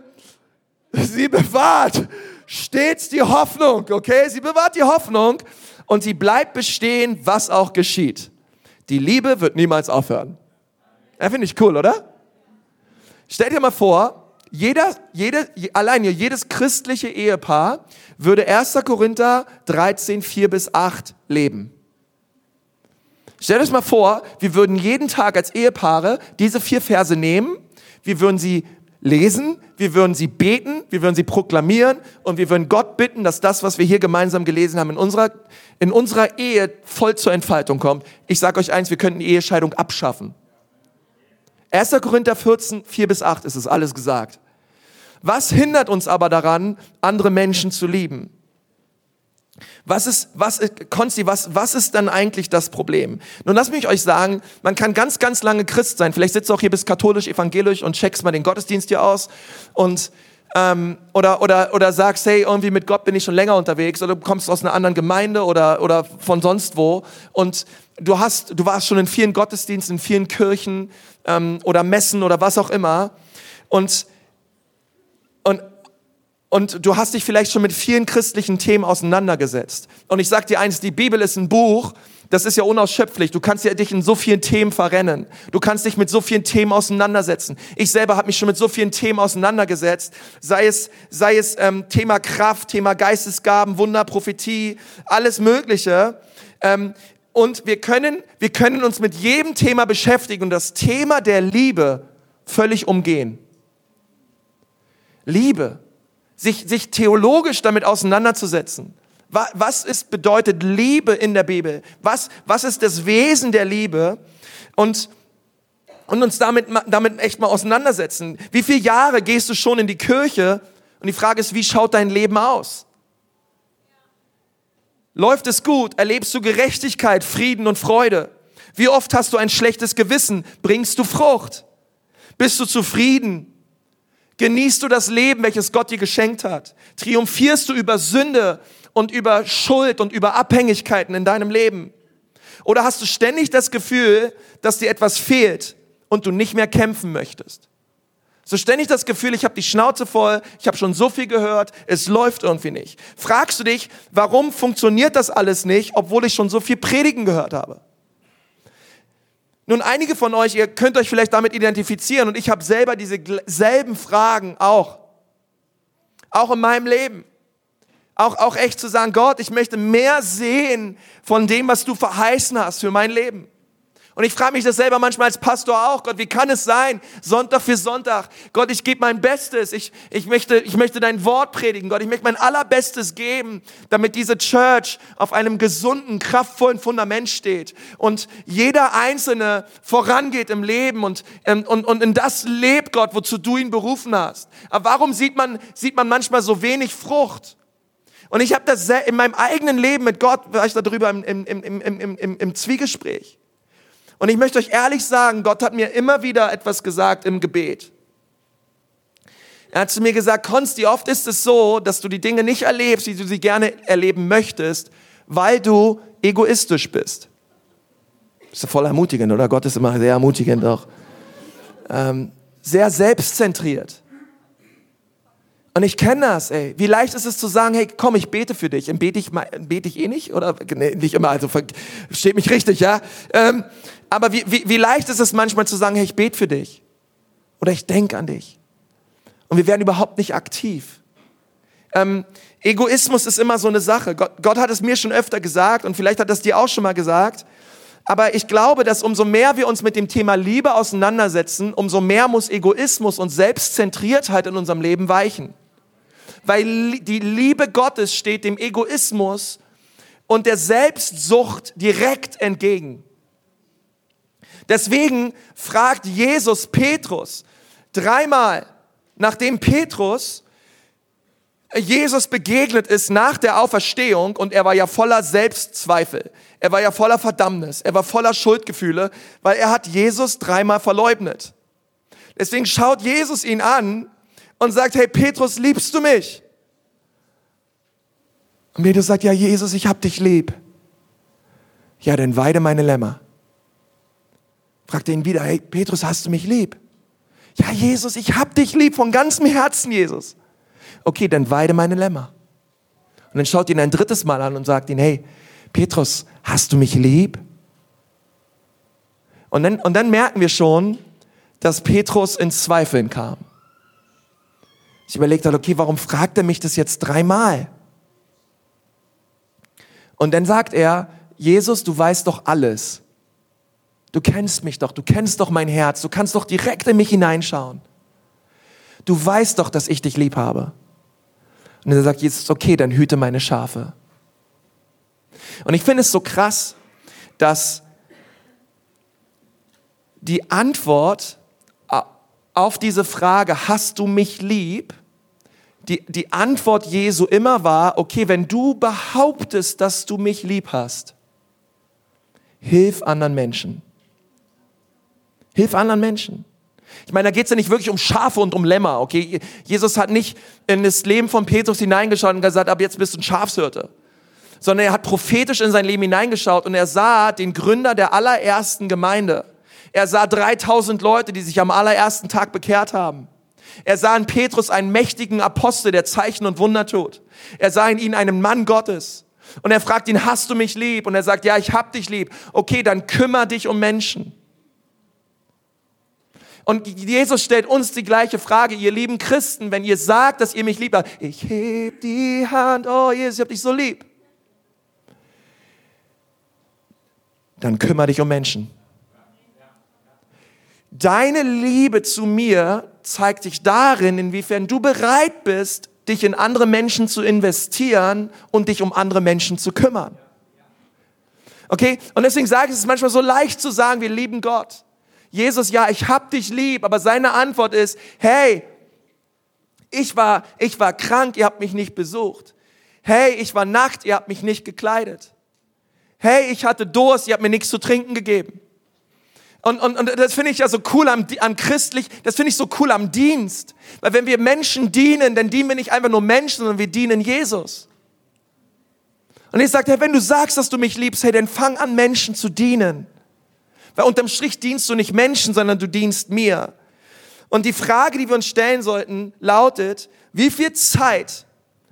sie bewahrt stets die Hoffnung, okay? Sie bewahrt die Hoffnung und sie bleibt bestehen, was auch geschieht. Die Liebe wird niemals aufhören. Ja, finde ich cool, oder? Stell dir mal vor, jeder, jede, allein hier, jedes christliche Ehepaar würde 1. Korinther 13, 4 bis 8 leben. Stell dir das mal vor, wir würden jeden Tag als Ehepaare diese vier Verse nehmen, wir würden sie lesen, wir würden sie beten, wir würden sie proklamieren und wir würden Gott bitten, dass das, was wir hier gemeinsam gelesen haben, in unserer, in unserer Ehe voll zur Entfaltung kommt. Ich sage euch eins, wir könnten die Ehescheidung abschaffen. 1. Korinther 14, 4 bis 8 ist es alles gesagt. Was hindert uns aber daran, andere Menschen zu lieben? Was ist, was, Konsti, was, was ist dann eigentlich das Problem? Nun lass mich euch sagen, man kann ganz, ganz lange Christ sein. Vielleicht sitzt du auch hier bis katholisch, evangelisch und checkst mal den Gottesdienst hier aus und ähm, oder, oder, oder sagst, hey, irgendwie mit Gott bin ich schon länger unterwegs oder du kommst aus einer anderen Gemeinde oder, oder von sonst wo und du hast, du warst schon in vielen Gottesdiensten, in vielen Kirchen ähm, oder Messen oder was auch immer und, und und du hast dich vielleicht schon mit vielen christlichen Themen auseinandergesetzt. Und ich sag dir eins, die Bibel ist ein Buch, das ist ja unausschöpflich. Du kannst ja dich in so vielen Themen verrennen. Du kannst dich mit so vielen Themen auseinandersetzen. Ich selber habe mich schon mit so vielen Themen auseinandergesetzt. Sei es, sei es ähm, Thema Kraft, Thema Geistesgaben, Wunder, Prophetie, alles Mögliche. Ähm, und wir können, wir können uns mit jedem Thema beschäftigen und das Thema der Liebe völlig umgehen. Liebe sich, sich theologisch damit auseinanderzusetzen. Was ist, bedeutet Liebe in der Bibel? Was, was ist das Wesen der Liebe? Und, und uns damit, damit echt mal auseinandersetzen. Wie viele Jahre gehst du schon in die Kirche? Und die Frage ist, wie schaut dein Leben aus? Läuft es gut? Erlebst du Gerechtigkeit, Frieden und Freude? Wie oft hast du ein schlechtes Gewissen? Bringst du Frucht? Bist du zufrieden? Genießt du das Leben, welches Gott dir geschenkt hat? Triumphierst du über Sünde und über Schuld und über Abhängigkeiten in deinem Leben? Oder hast du ständig das Gefühl, dass dir etwas fehlt und du nicht mehr kämpfen möchtest? So ständig das Gefühl, ich habe die Schnauze voll, ich habe schon so viel gehört, es läuft irgendwie nicht. Fragst du dich, warum funktioniert das alles nicht, obwohl ich schon so viel Predigen gehört habe? Nun, einige von euch, ihr könnt euch vielleicht damit identifizieren und ich habe selber diese selben Fragen auch. Auch in meinem Leben. Auch, auch echt zu sagen, Gott, ich möchte mehr sehen von dem, was du verheißen hast für mein Leben. Und ich frage mich das selber manchmal als Pastor auch, Gott, wie kann es sein, Sonntag für Sonntag, Gott, ich gebe mein Bestes, ich, ich, möchte, ich möchte dein Wort predigen, Gott, ich möchte mein allerbestes geben, damit diese Church auf einem gesunden, kraftvollen Fundament steht und jeder Einzelne vorangeht im Leben und, ähm, und, und in das lebt, Gott, wozu du ihn berufen hast. Aber warum sieht man, sieht man manchmal so wenig Frucht? Und ich habe das in meinem eigenen Leben mit Gott, war ich darüber im, im, im, im, im, im Zwiegespräch. Und ich möchte euch ehrlich sagen, Gott hat mir immer wieder etwas gesagt im Gebet. Er hat zu mir gesagt, Konsti, oft ist es so, dass du die Dinge nicht erlebst, wie du sie gerne erleben möchtest, weil du egoistisch bist. Ist voll ermutigend, oder? Gott ist immer sehr ermutigend auch. Ähm, sehr selbstzentriert. Und ich kenne das, ey. Wie leicht ist es zu sagen, hey, komm, ich bete für dich. Und bete ich, bete ich eh nicht? Oder, nee, nicht immer, also versteht mich richtig, ja? Ähm, aber wie, wie, wie leicht ist es manchmal zu sagen, hey, ich bete für dich. Oder ich denke an dich. Und wir werden überhaupt nicht aktiv. Ähm, Egoismus ist immer so eine Sache. Gott, Gott hat es mir schon öfter gesagt und vielleicht hat das dir auch schon mal gesagt. Aber ich glaube, dass umso mehr wir uns mit dem Thema Liebe auseinandersetzen, umso mehr muss Egoismus und Selbstzentriertheit in unserem Leben weichen. Weil die Liebe Gottes steht dem Egoismus und der Selbstsucht direkt entgegen. Deswegen fragt Jesus Petrus dreimal, nachdem Petrus Jesus begegnet ist nach der Auferstehung und er war ja voller Selbstzweifel. Er war ja voller Verdammnis. Er war voller Schuldgefühle, weil er hat Jesus dreimal verleugnet. Deswegen schaut Jesus ihn an und sagt, hey Petrus, liebst du mich? Und Petrus sagt, ja Jesus, ich hab dich lieb. Ja, dann weide meine Lämmer fragt ihn wieder, hey Petrus, hast du mich lieb? Ja, Jesus, ich hab dich lieb von ganzem Herzen, Jesus. Okay, dann weide meine Lämmer. Und dann schaut ihn ein drittes Mal an und sagt ihn, hey, Petrus, hast du mich lieb? Und dann, und dann merken wir schon, dass Petrus ins Zweifeln kam. Ich überlegt habe, okay, warum fragt er mich das jetzt dreimal? Und dann sagt er, Jesus, du weißt doch alles. Du kennst mich doch, du kennst doch mein Herz, du kannst doch direkt in mich hineinschauen. Du weißt doch, dass ich dich lieb habe. Und er sagt Jesus, okay, dann hüte meine Schafe. Und ich finde es so krass, dass die Antwort auf diese Frage, hast du mich lieb, die, die Antwort Jesu immer war, okay, wenn du behauptest, dass du mich lieb hast, hilf anderen Menschen. Hilf anderen Menschen. Ich meine, da geht es ja nicht wirklich um Schafe und um Lämmer, okay? Jesus hat nicht in das Leben von Petrus hineingeschaut und gesagt, ab jetzt bist du ein Schafshirte. Sondern er hat prophetisch in sein Leben hineingeschaut und er sah den Gründer der allerersten Gemeinde. Er sah 3000 Leute, die sich am allerersten Tag bekehrt haben. Er sah in Petrus einen mächtigen Apostel, der Zeichen und Wunder tut. Er sah in ihm einen Mann Gottes. Und er fragt ihn, hast du mich lieb? Und er sagt, ja, ich hab dich lieb. Okay, dann kümmere dich um Menschen. Und Jesus stellt uns die gleiche Frage, ihr lieben Christen, wenn ihr sagt, dass ihr mich liebt, ich heb die Hand, oh Jesus, ich hab dich so lieb. Dann kümmere dich um Menschen. Deine Liebe zu mir zeigt sich darin, inwiefern du bereit bist, dich in andere Menschen zu investieren und dich um andere Menschen zu kümmern. Okay? Und deswegen sage ich, es ist manchmal so leicht zu sagen, wir lieben Gott. Jesus, ja, ich hab dich lieb, aber seine Antwort ist, hey, ich war, ich war krank, ihr habt mich nicht besucht. Hey, ich war nackt, ihr habt mich nicht gekleidet. Hey, ich hatte Durst, ihr habt mir nichts zu trinken gegeben. Und, und, und das finde ich ja so cool am, am christlich, das finde ich so cool am Dienst. Weil wenn wir Menschen dienen, dann dienen wir nicht einfach nur Menschen, sondern wir dienen Jesus. Und ich sage, hey, wenn du sagst, dass du mich liebst, hey, dann fang an, Menschen zu dienen. Weil unterm Strich dienst du nicht Menschen, sondern du dienst mir. Und die Frage, die wir uns stellen sollten, lautet, wie viel Zeit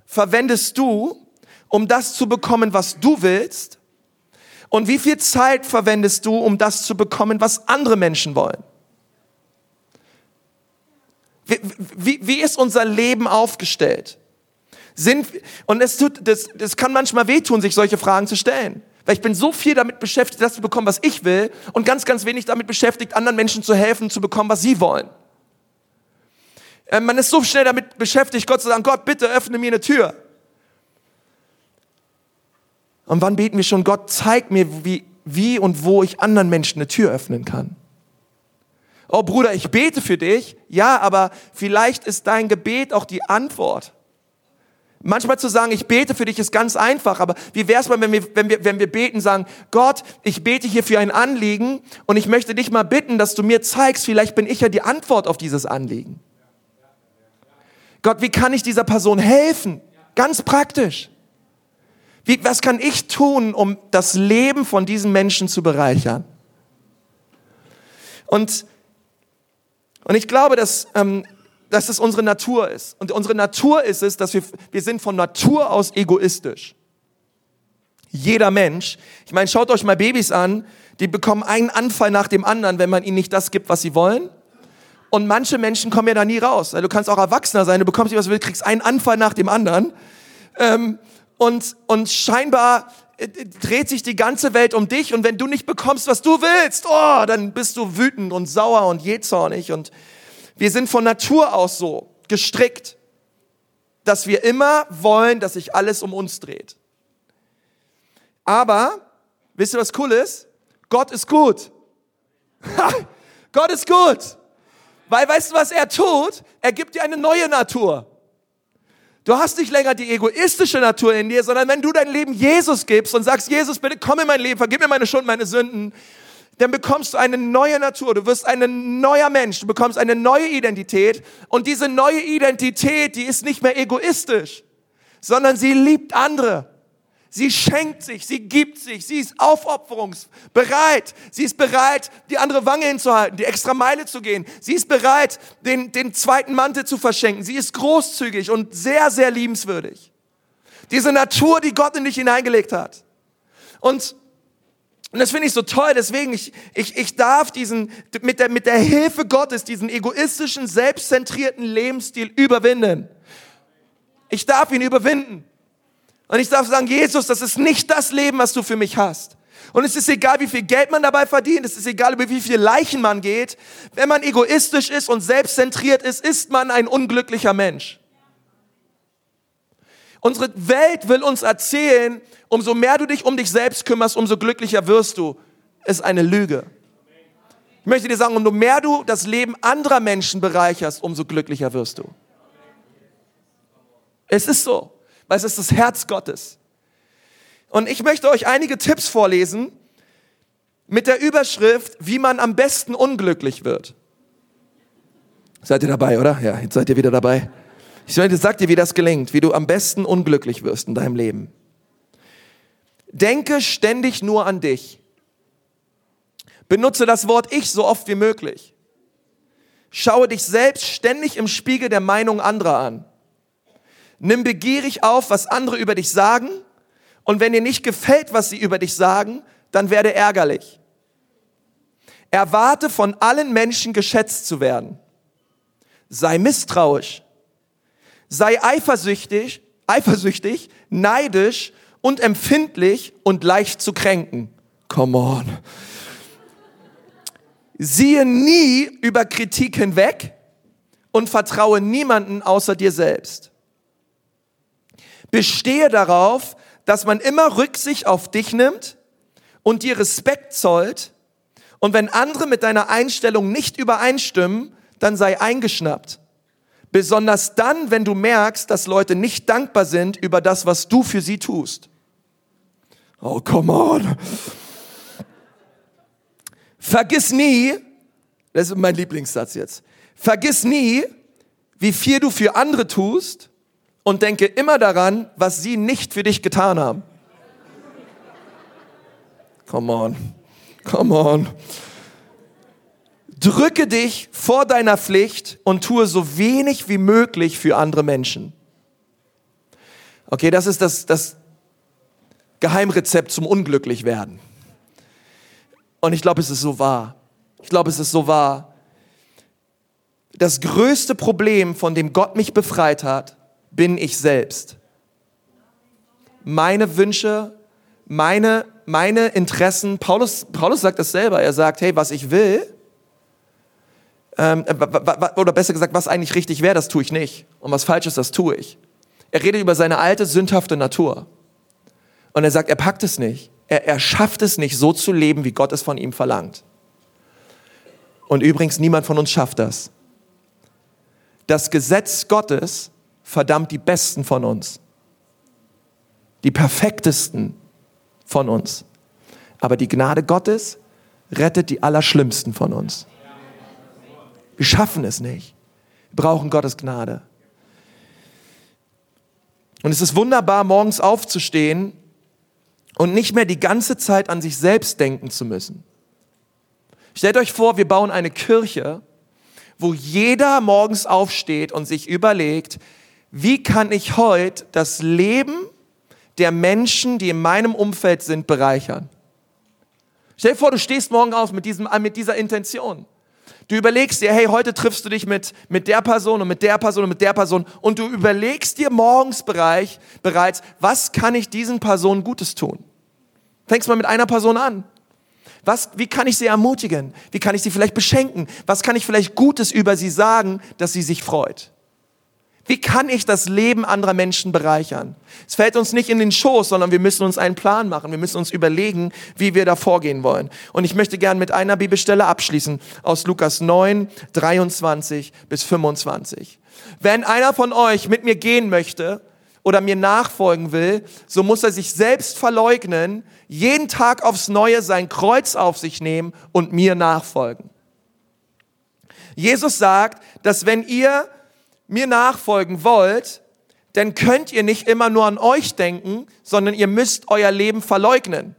verwendest du, um das zu bekommen, was du willst? Und wie viel Zeit verwendest du, um das zu bekommen, was andere Menschen wollen? Wie, wie, wie ist unser Leben aufgestellt? Sind, und es tut, das, das kann manchmal wehtun, sich solche Fragen zu stellen. Weil ich bin so viel damit beschäftigt, das zu bekommen, was ich will, und ganz, ganz wenig damit beschäftigt, anderen Menschen zu helfen, zu bekommen, was sie wollen. Äh, man ist so schnell damit beschäftigt, Gott zu sagen, Gott, bitte öffne mir eine Tür. Und wann beten wir schon, Gott, zeig mir, wie, wie und wo ich anderen Menschen eine Tür öffnen kann. Oh Bruder, ich bete für dich. Ja, aber vielleicht ist dein Gebet auch die Antwort. Manchmal zu sagen, ich bete für dich, ist ganz einfach, aber wie wäre es mal, wenn wir, wenn, wir, wenn wir beten, sagen, Gott, ich bete hier für ein Anliegen und ich möchte dich mal bitten, dass du mir zeigst, vielleicht bin ich ja die Antwort auf dieses Anliegen. Gott, wie kann ich dieser Person helfen? Ganz praktisch. Wie, was kann ich tun, um das Leben von diesen Menschen zu bereichern? Und, und ich glaube, dass, ähm, dass es unsere Natur ist. Und unsere Natur ist es, dass wir, wir sind von Natur aus egoistisch. Jeder Mensch. Ich meine, schaut euch mal Babys an, die bekommen einen Anfall nach dem anderen, wenn man ihnen nicht das gibt, was sie wollen. Und manche Menschen kommen ja da nie raus. Du kannst auch Erwachsener sein, du bekommst nicht, was du willst, kriegst einen Anfall nach dem anderen. Ähm, und, und scheinbar äh, dreht sich die ganze Welt um dich und wenn du nicht bekommst, was du willst, oh, dann bist du wütend und sauer und jähzornig und wir sind von Natur aus so gestrickt, dass wir immer wollen, dass sich alles um uns dreht. Aber, wisst ihr, was cool ist? Gott ist gut. Gott ist gut. Weil weißt du, was er tut? Er gibt dir eine neue Natur. Du hast nicht länger die egoistische Natur in dir, sondern wenn du dein Leben Jesus gibst und sagst, Jesus, bitte komm in mein Leben, vergib mir meine Schuld, meine Sünden, dann bekommst du eine neue Natur, du wirst ein neuer Mensch, du bekommst eine neue Identität. Und diese neue Identität, die ist nicht mehr egoistisch, sondern sie liebt andere. Sie schenkt sich, sie gibt sich, sie ist aufopferungsbereit. Sie ist bereit, die andere Wange hinzuhalten, die extra Meile zu gehen. Sie ist bereit, den, den zweiten Mantel zu verschenken. Sie ist großzügig und sehr, sehr liebenswürdig. Diese Natur, die Gott in dich hineingelegt hat. Und, und das finde ich so toll, deswegen, ich, ich, ich darf diesen, mit der, mit der Hilfe Gottes, diesen egoistischen, selbstzentrierten Lebensstil überwinden. Ich darf ihn überwinden. Und ich darf sagen, Jesus, das ist nicht das Leben, was du für mich hast. Und es ist egal, wie viel Geld man dabei verdient, es ist egal, über wie viele Leichen man geht. Wenn man egoistisch ist und selbstzentriert ist, ist man ein unglücklicher Mensch. Unsere Welt will uns erzählen, umso mehr du dich um dich selbst kümmerst, umso glücklicher wirst du. Ist eine Lüge. Ich möchte dir sagen, umso mehr du das Leben anderer Menschen bereicherst, umso glücklicher wirst du. Es ist so weil es ist das Herz Gottes. Und ich möchte euch einige Tipps vorlesen mit der Überschrift, wie man am besten unglücklich wird. Seid ihr dabei, oder? Ja, jetzt seid ihr wieder dabei. Ich sag dir, wie das gelingt, wie du am besten unglücklich wirst in deinem Leben. Denke ständig nur an dich. Benutze das Wort ich so oft wie möglich. Schaue dich selbst ständig im Spiegel der Meinung anderer an. Nimm begierig auf, was andere über dich sagen. Und wenn dir nicht gefällt, was sie über dich sagen, dann werde ärgerlich. Erwarte von allen Menschen geschätzt zu werden. Sei misstrauisch. Sei eifersüchtig, eifersüchtig, neidisch und empfindlich und leicht zu kränken. Come on. Siehe nie über Kritik hinweg und vertraue niemanden außer dir selbst. Bestehe darauf, dass man immer Rücksicht auf dich nimmt und dir Respekt zollt Und wenn andere mit deiner Einstellung nicht übereinstimmen, dann sei eingeschnappt. Besonders dann, wenn du merkst, dass Leute nicht dankbar sind über das, was du für sie tust. Oh, come on. Vergiss nie, das ist mein Lieblingssatz jetzt, vergiss nie, wie viel du für andere tust und denke immer daran, was sie nicht für dich getan haben. Come on, come on. Drücke dich vor deiner Pflicht und tue so wenig wie möglich für andere Menschen. Okay, das ist das, das Geheimrezept zum Unglücklichwerden. Und ich glaube, es ist so wahr. Ich glaube, es ist so wahr. Das größte Problem, von dem Gott mich befreit hat, bin ich selbst. Meine Wünsche, meine, meine Interessen. Paulus, Paulus sagt das selber. Er sagt, hey, was ich will, ähm, oder besser gesagt, was eigentlich richtig wäre, das tue ich nicht. Und was falsch ist, das tue ich. Er redet über seine alte, sündhafte Natur. Und er sagt, er packt es nicht. Er, er schafft es nicht, so zu leben, wie Gott es von ihm verlangt. Und übrigens, niemand von uns schafft das. Das Gesetz Gottes verdammt die Besten von uns. Die perfektesten von uns. Aber die Gnade Gottes rettet die Allerschlimmsten von uns. Wir schaffen es nicht. Wir brauchen Gottes Gnade. Und es ist wunderbar, morgens aufzustehen und nicht mehr die ganze Zeit an sich selbst denken zu müssen. Stellt euch vor, wir bauen eine Kirche, wo jeder morgens aufsteht und sich überlegt, wie kann ich heute das Leben der Menschen, die in meinem Umfeld sind, bereichern? Stell dir vor, du stehst morgen auf mit, diesem, mit dieser Intention. Du überlegst dir, hey, heute triffst du dich mit, mit der Person und mit der Person und mit der Person und du überlegst dir morgens Bereich, bereits, was kann ich diesen Personen Gutes tun? Fängst mal mit einer Person an. Was, wie kann ich sie ermutigen? Wie kann ich sie vielleicht beschenken? Was kann ich vielleicht Gutes über sie sagen, dass sie sich freut? Wie kann ich das Leben anderer Menschen bereichern? Es fällt uns nicht in den Schoß, sondern wir müssen uns einen Plan machen. Wir müssen uns überlegen, wie wir da vorgehen wollen. Und ich möchte gern mit einer Bibelstelle abschließen aus Lukas 9, 23 bis 25. Wenn einer von euch mit mir gehen möchte oder mir nachfolgen will, so muss er sich selbst verleugnen, jeden Tag aufs Neue sein Kreuz auf sich nehmen und mir nachfolgen. Jesus sagt, dass wenn ihr mir nachfolgen wollt, dann könnt ihr nicht immer nur an euch denken, sondern ihr müsst euer Leben verleugnen.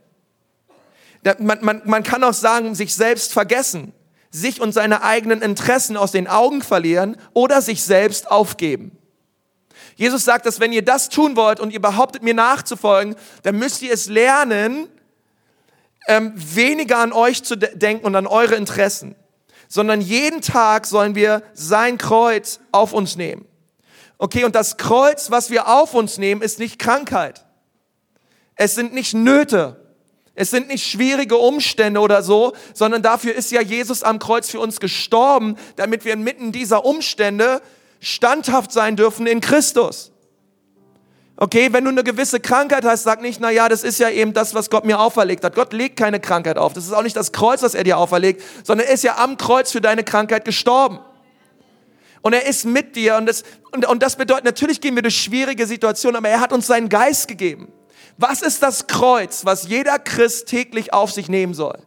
Man, man, man kann auch sagen, sich selbst vergessen, sich und seine eigenen Interessen aus den Augen verlieren oder sich selbst aufgeben. Jesus sagt, dass wenn ihr das tun wollt und ihr behauptet, mir nachzufolgen, dann müsst ihr es lernen, ähm, weniger an euch zu de denken und an eure Interessen sondern jeden Tag sollen wir sein Kreuz auf uns nehmen. Okay, und das Kreuz, was wir auf uns nehmen, ist nicht Krankheit. Es sind nicht Nöte. Es sind nicht schwierige Umstände oder so, sondern dafür ist ja Jesus am Kreuz für uns gestorben, damit wir inmitten dieser Umstände standhaft sein dürfen in Christus. Okay, wenn du eine gewisse Krankheit hast, sag nicht, na ja, das ist ja eben das, was Gott mir auferlegt hat. Gott legt keine Krankheit auf. Das ist auch nicht das Kreuz, was er dir auferlegt, sondern er ist ja am Kreuz für deine Krankheit gestorben. Und er ist mit dir und das, und, und das bedeutet, natürlich gehen wir durch schwierige Situationen, aber er hat uns seinen Geist gegeben. Was ist das Kreuz, was jeder Christ täglich auf sich nehmen soll?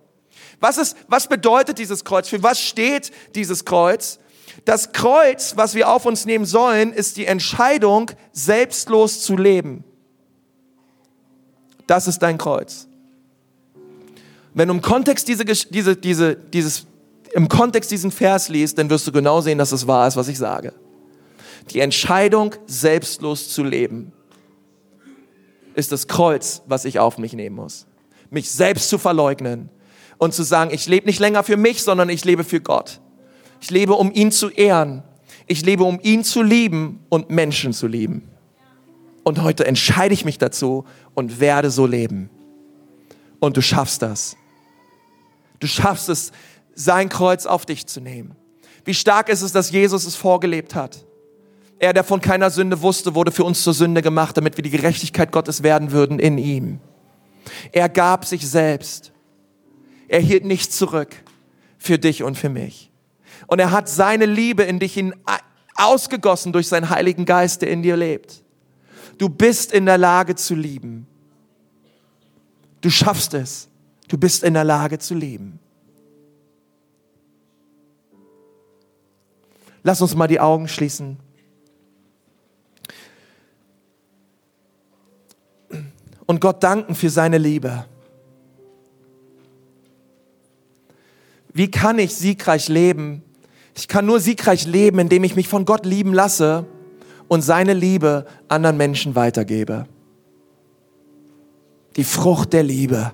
Was ist, was bedeutet dieses Kreuz? Für was steht dieses Kreuz? Das Kreuz, was wir auf uns nehmen sollen, ist die Entscheidung, selbstlos zu leben. Das ist dein Kreuz. Wenn du im Kontext diese, diese, diese, dieses, im Kontext diesen Vers liest, dann wirst du genau sehen, dass es wahr ist, was ich sage. Die Entscheidung, selbstlos zu leben, ist das Kreuz, was ich auf mich nehmen muss. Mich selbst zu verleugnen und zu sagen, ich lebe nicht länger für mich, sondern ich lebe für Gott. Ich lebe, um ihn zu ehren. Ich lebe, um ihn zu lieben und Menschen zu lieben. Und heute entscheide ich mich dazu und werde so leben. Und du schaffst das. Du schaffst es, sein Kreuz auf dich zu nehmen. Wie stark ist es, dass Jesus es vorgelebt hat. Er, der von keiner Sünde wusste, wurde für uns zur Sünde gemacht, damit wir die Gerechtigkeit Gottes werden würden in ihm. Er gab sich selbst. Er hielt nichts zurück für dich und für mich. Und er hat seine Liebe in dich ausgegossen durch seinen Heiligen Geist, der in dir lebt. Du bist in der Lage zu lieben. Du schaffst es. Du bist in der Lage zu lieben. Lass uns mal die Augen schließen. Und Gott danken für seine Liebe. Wie kann ich siegreich leben? Ich kann nur siegreich leben, indem ich mich von Gott lieben lasse und seine Liebe anderen Menschen weitergebe. Die Frucht der Liebe,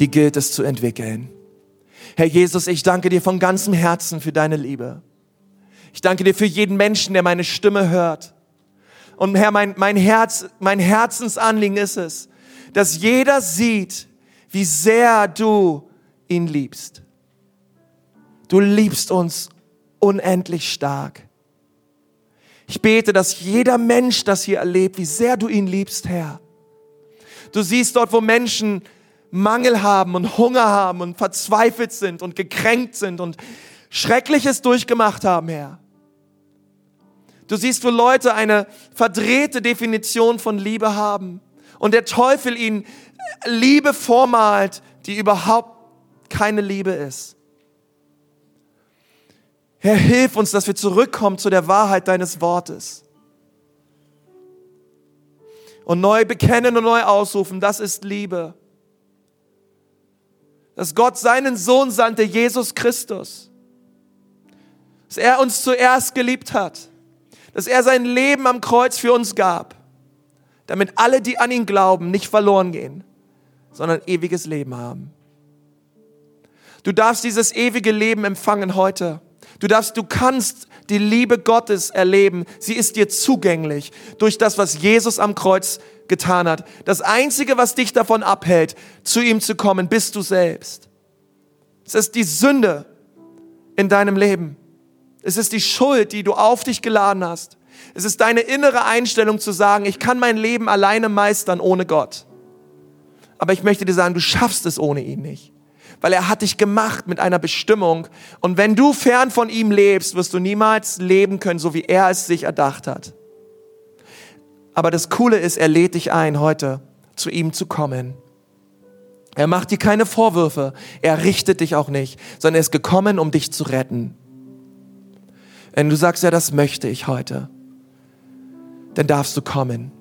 die gilt es zu entwickeln. Herr Jesus, ich danke dir von ganzem Herzen für deine Liebe. Ich danke dir für jeden Menschen, der meine Stimme hört. Und Herr, mein, mein Herz, mein Herzensanliegen ist es, dass jeder sieht, wie sehr du ihn liebst. Du liebst uns unendlich stark. Ich bete, dass jeder Mensch das hier erlebt, wie sehr du ihn liebst, Herr. Du siehst dort, wo Menschen Mangel haben und Hunger haben und verzweifelt sind und gekränkt sind und Schreckliches durchgemacht haben, Herr. Du siehst, wo Leute eine verdrehte Definition von Liebe haben und der Teufel ihnen Liebe vormalt, die überhaupt keine Liebe ist. Herr, hilf uns, dass wir zurückkommen zu der Wahrheit deines Wortes. Und neu bekennen und neu ausrufen, das ist Liebe. Dass Gott seinen Sohn sandte, Jesus Christus. Dass er uns zuerst geliebt hat. Dass er sein Leben am Kreuz für uns gab. Damit alle, die an ihn glauben, nicht verloren gehen, sondern ewiges Leben haben. Du darfst dieses ewige Leben empfangen heute. Du darfst, du kannst die Liebe Gottes erleben. Sie ist dir zugänglich durch das, was Jesus am Kreuz getan hat. Das einzige, was dich davon abhält, zu ihm zu kommen, bist du selbst. Es ist die Sünde in deinem Leben. Es ist die Schuld, die du auf dich geladen hast. Es ist deine innere Einstellung zu sagen, ich kann mein Leben alleine meistern ohne Gott. Aber ich möchte dir sagen, du schaffst es ohne ihn nicht weil er hat dich gemacht mit einer Bestimmung. Und wenn du fern von ihm lebst, wirst du niemals leben können, so wie er es sich erdacht hat. Aber das Coole ist, er lädt dich ein, heute zu ihm zu kommen. Er macht dir keine Vorwürfe, er richtet dich auch nicht, sondern er ist gekommen, um dich zu retten. Wenn du sagst, ja, das möchte ich heute, dann darfst du kommen.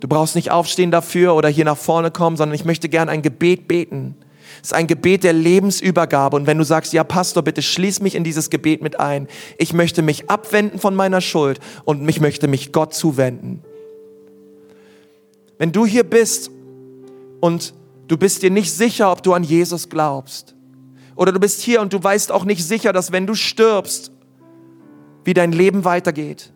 Du brauchst nicht aufstehen dafür oder hier nach vorne kommen, sondern ich möchte gern ein Gebet beten es ist ein Gebet der Lebensübergabe. Und wenn du sagst, ja, Pastor, bitte schließ mich in dieses Gebet mit ein. Ich möchte mich abwenden von meiner Schuld und ich möchte mich Gott zuwenden. Wenn du hier bist und du bist dir nicht sicher, ob du an Jesus glaubst, oder du bist hier und du weißt auch nicht sicher, dass wenn du stirbst, wie dein Leben weitergeht,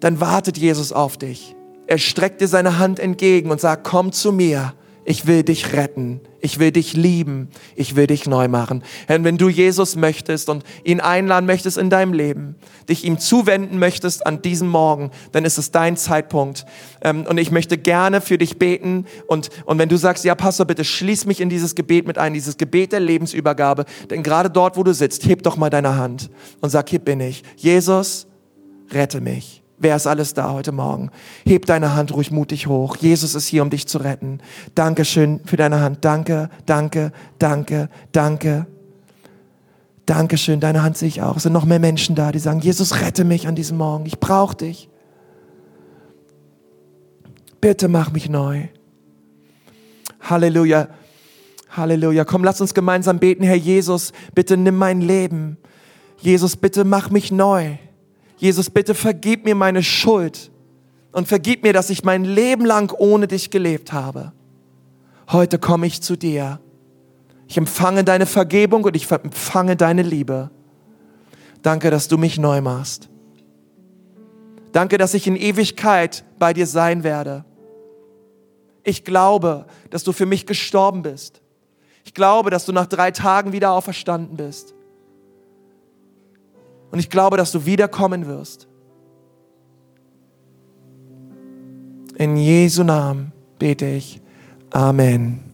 dann wartet Jesus auf dich. Er streckt dir seine Hand entgegen und sagt, komm zu mir. Ich will dich retten. Ich will dich lieben. Ich will dich neu machen. Herr, wenn du Jesus möchtest und ihn einladen möchtest in deinem Leben, dich ihm zuwenden möchtest an diesem Morgen, dann ist es dein Zeitpunkt. Ähm, und ich möchte gerne für dich beten. Und, und wenn du sagst, ja, Pastor, bitte schließ mich in dieses Gebet mit ein, dieses Gebet der Lebensübergabe. Denn gerade dort, wo du sitzt, heb doch mal deine Hand und sag, hier bin ich. Jesus, rette mich. Wer ist alles da heute Morgen? Heb deine Hand ruhig mutig hoch. Jesus ist hier, um dich zu retten. Dankeschön für deine Hand. Danke, danke, danke, danke. Dankeschön, deine Hand sehe ich auch. Es sind noch mehr Menschen da, die sagen, Jesus, rette mich an diesem Morgen. Ich brauche dich. Bitte mach mich neu. Halleluja. Halleluja. Komm, lass uns gemeinsam beten, Herr Jesus, bitte nimm mein Leben. Jesus, bitte mach mich neu. Jesus, bitte vergib mir meine Schuld und vergib mir, dass ich mein Leben lang ohne dich gelebt habe. Heute komme ich zu dir. Ich empfange deine Vergebung und ich empfange deine Liebe. Danke, dass du mich neu machst. Danke, dass ich in Ewigkeit bei dir sein werde. Ich glaube, dass du für mich gestorben bist. Ich glaube, dass du nach drei Tagen wieder auferstanden bist. Und ich glaube, dass du wiederkommen wirst. In Jesu Namen bete ich. Amen.